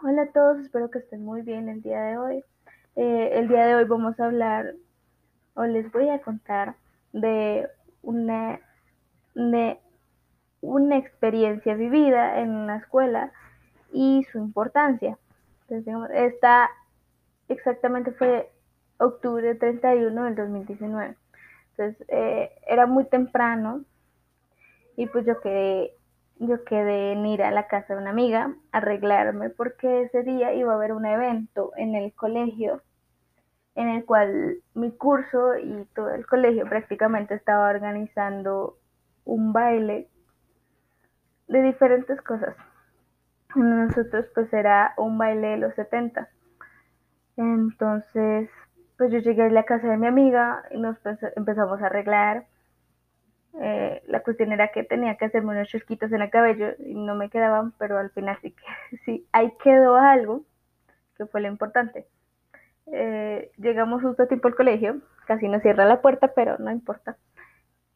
Hola a todos, espero que estén muy bien el día de hoy. Eh, el día de hoy vamos a hablar o les voy a contar de una, de una experiencia vivida en una escuela y su importancia. Entonces, esta exactamente fue octubre 31 del 2019. Entonces, eh, era muy temprano y pues yo quedé yo quedé en ir a la casa de una amiga a arreglarme porque ese día iba a haber un evento en el colegio en el cual mi curso y todo el colegio prácticamente estaba organizando un baile de diferentes cosas. Nosotros pues era un baile de los 70. Entonces pues yo llegué a la casa de mi amiga y nos empezamos a arreglar eh, la cuestión era que tenía que hacerme unos chusquitos en el cabello y no me quedaban, pero al final sí que sí, ahí quedó algo, que fue lo importante. Eh, llegamos justo a tiempo al colegio, casi nos cierra la puerta, pero no importa.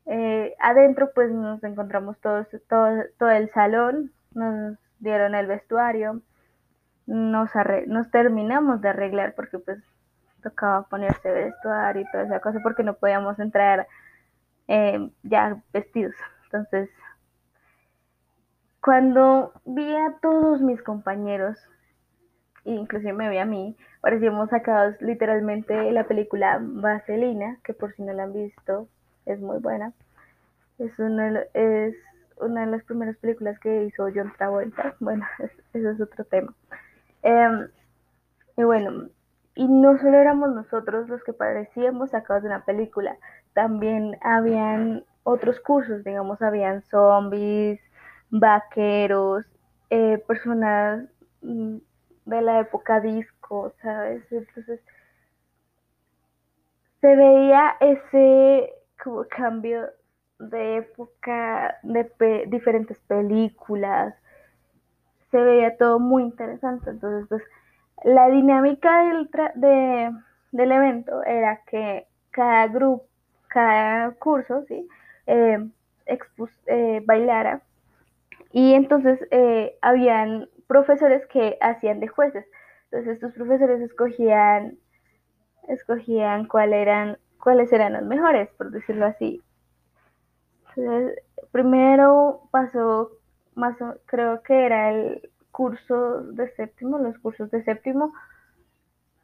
Eh, adentro pues nos encontramos todos, todo, todo el salón, nos dieron el vestuario, nos, nos terminamos de arreglar porque pues tocaba ponerse vestuario y toda esa cosa porque no podíamos entrar eh, ya vestidos. Entonces, cuando vi a todos mis compañeros, inclusive me vi a mí, parecíamos sacados literalmente la película Vaselina, que por si no la han visto, es muy buena. Es una, es una de las primeras películas que hizo John Travolta. Bueno, eso es otro tema. Em, y bueno, y no solo éramos nosotros los que parecíamos sacados de una película, también habían otros cursos, digamos, habían zombies, vaqueros, eh, personas mm, de la época disco, ¿sabes? Entonces, se veía ese cambio de época, de diferentes películas, se veía todo muy interesante, entonces, pues, la dinámica del, de, del evento era que cada grupo, cada curso, ¿sí? Eh, eh, bailara. Y entonces eh, habían profesores que hacían de jueces. Entonces estos profesores escogían, escogían cuál eran, cuáles eran los mejores, por decirlo así. Primero pasó, más creo que era el curso de séptimo, los cursos de séptimo.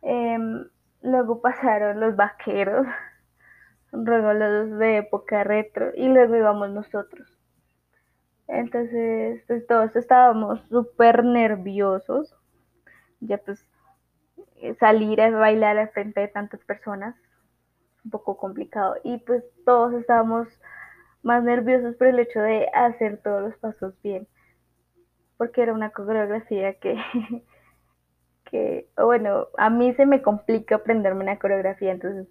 Em, luego pasaron los vaqueros, regalos de época retro, y luego íbamos nosotros. Entonces, pues todos estábamos súper nerviosos. Ya pues salir a bailar al frente de tantas personas, un poco complicado. Y pues todos estábamos más nerviosos por el hecho de hacer todos los pasos bien porque era una coreografía que, que, bueno, a mí se me complica aprenderme una coreografía, entonces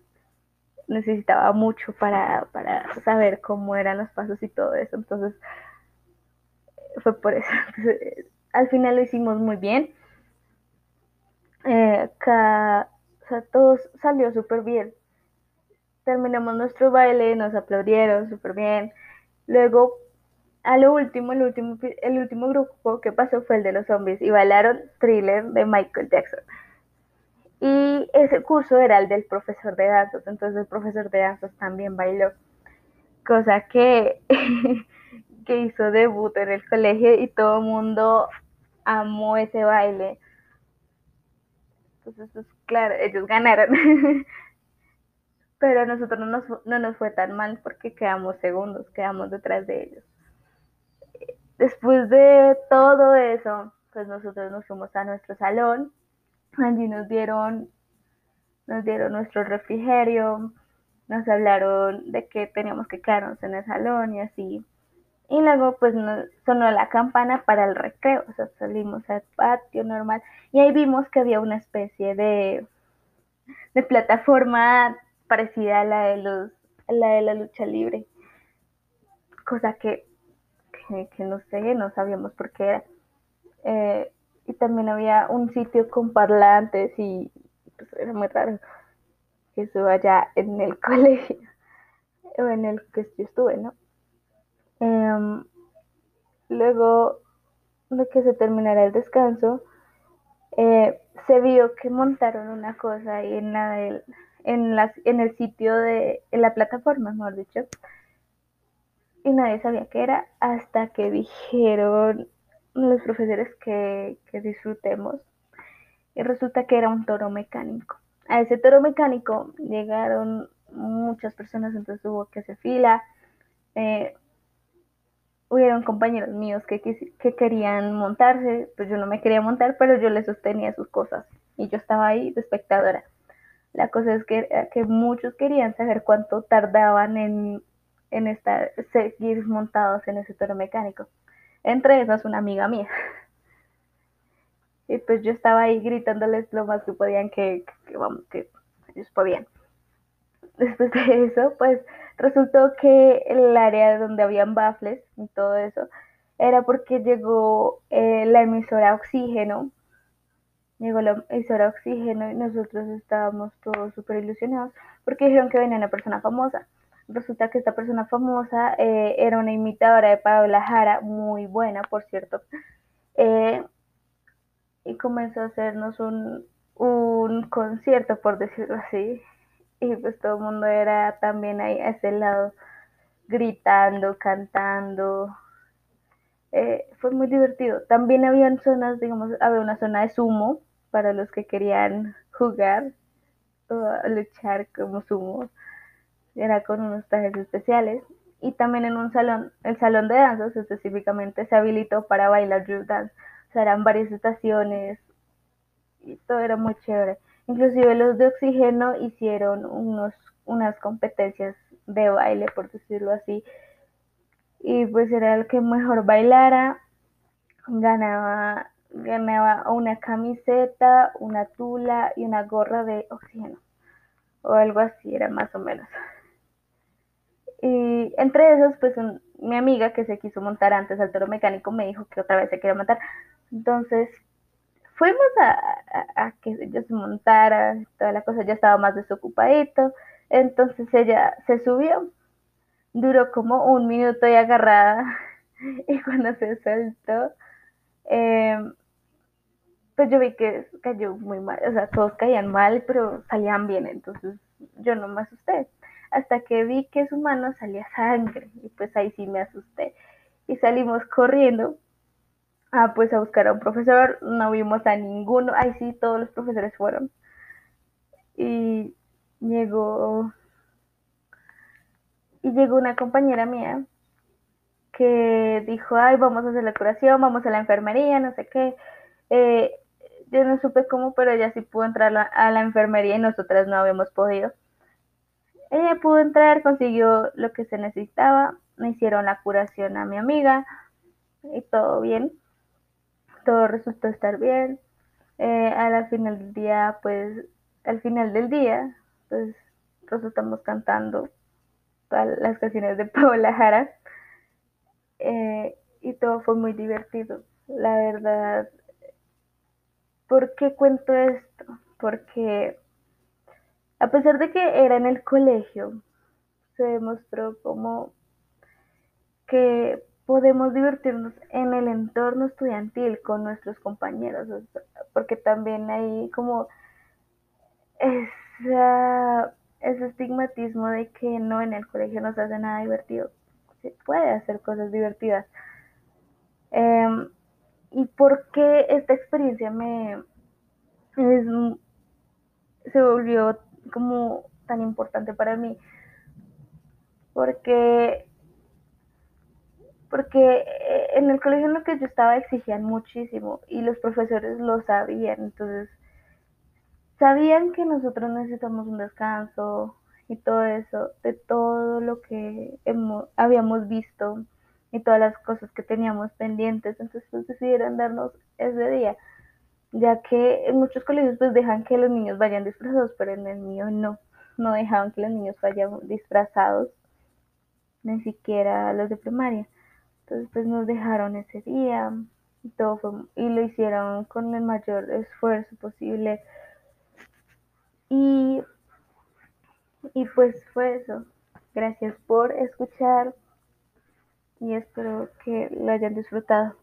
necesitaba mucho para, para saber cómo eran los pasos y todo eso, entonces fue por eso. al final lo hicimos muy bien. Eh, todo salió súper bien. Terminamos nuestro baile, nos aplaudieron súper bien. Luego a lo último, el último, el último grupo que pasó fue el de los zombies y bailaron Thriller de Michael Jackson. Y ese curso era el del profesor de danzas, entonces el profesor de danzas también bailó, cosa que, que hizo debut en el colegio y todo el mundo amó ese baile. Entonces, pues, claro, ellos ganaron. Pero a nosotros no nos, no nos fue tan mal porque quedamos segundos, quedamos detrás de ellos. Después de todo eso, pues nosotros nos fuimos a nuestro salón, allí nos dieron, nos dieron nuestro refrigerio, nos hablaron de que teníamos que quedarnos en el salón y así. Y luego pues nos sonó la campana para el recreo, o sea, salimos al patio normal y ahí vimos que había una especie de, de plataforma parecida a la de los a la de la lucha libre. Cosa que que, no sé, no sabíamos por qué era. Eh, y también había un sitio con parlantes y pues era muy raro que eso vaya en el colegio o en el que yo estuve, ¿no? Eh, luego de que se terminara el descanso, eh, se vio que montaron una cosa ahí en, la en, las, en el sitio de en la plataforma, mejor dicho, y nadie sabía qué era hasta que dijeron los profesores que, disfrutemos. Y resulta que era un toro mecánico. A ese toro mecánico llegaron muchas personas, entonces hubo que hacer fila. Eh, hubieron compañeros míos que, que, querían montarse, pues yo no me quería montar, pero yo les sostenía sus cosas y yo estaba ahí de espectadora. La cosa es que, que muchos querían saber cuánto tardaban en, en estar, seguir montados en ese toro mecánico. Entre esas una amiga mía. Y pues yo estaba ahí gritándoles lo más que podían que, que vamos, que ellos podían. Después de eso, pues resultó que el área donde habían baffles y todo eso era porque llegó eh, la emisora Oxígeno. Llegó la emisora Oxígeno y nosotros estábamos todos súper ilusionados porque dijeron que venía una persona famosa. Resulta que esta persona famosa eh, era una imitadora de Paola Jara, muy buena, por cierto. Eh, y comenzó a hacernos un, un concierto, por decirlo así y pues todo el mundo era también ahí a ese lado gritando, cantando. Eh, fue muy divertido. También habían zonas, digamos, había una zona de sumo para los que querían jugar o luchar como sumo. Era con unos trajes especiales. Y también en un salón, el salón de danzas específicamente se habilitó para bailar drill dance. O sea, eran varias estaciones y todo era muy chévere. Inclusive los de oxígeno hicieron unos, unas competencias de baile, por decirlo así. Y pues era el que mejor bailara, ganaba, ganaba una camiseta, una tula y una gorra de oxígeno. O algo así, era más o menos. Y entre esos, pues mi amiga que se quiso montar antes al toro mecánico me dijo que otra vez se quería montar. Entonces, fuimos a, que ella se montara, toda la cosa ya estaba más desocupadito, entonces ella se subió, duró como un minuto y agarrada, y cuando se soltó, em, pues yo vi que cayó muy mal, o sea, todos caían mal, pero salían bien, entonces yo no me asusté, hasta que vi que su mano salía sangre, y pues ahí sí me asusté, y salimos corriendo, Ah, pues a buscar a un profesor, no vimos a ninguno, ahí sí todos los profesores fueron. Y llegó y llegó una compañera mía que dijo, ay, vamos a hacer la curación, vamos a la enfermería, no sé qué. Eh, yo no supe cómo, pero ella sí pudo entrar a la enfermería y nosotras no habíamos podido. Ella pudo entrar, consiguió lo que se necesitaba, me hicieron la curación a mi amiga y todo bien todo resultó estar bien. Eh, a la final del día, pues, al final del día, pues, resultamos cantando las canciones de Paola Jara. Eh, y todo fue muy divertido. La verdad, ¿por qué cuento esto? Porque a pesar de que era en el colegio, se demostró como que podemos divertirnos en el entorno estudiantil con nuestros compañeros, porque también hay como ese estigmatismo de que no en el colegio no se hace nada divertido. Se puede hacer cosas divertidas. Em, ¿Y por qué esta experiencia me se volvió como tan importante para mí? Porque porque eh, en el colegio en el que yo estaba exigían muchísimo y los profesores lo sabían, entonces sabían que nosotros necesitamos un descanso y todo eso, de todo lo que hemos, habíamos visto y todas las cosas que teníamos pendientes, entonces pues, decidieron darnos ese día, ya que en muchos colegios pues dejan que los niños vayan disfrazados, pero en el mío no, no dejaban que los niños vayan disfrazados, ni siquiera los de primaria. Entonces pues nos dejaron ese día y todo fue, y lo hicieron con el mayor esfuerzo posible. Y, y pues fue eso. Gracias por escuchar y espero que lo hayan disfrutado.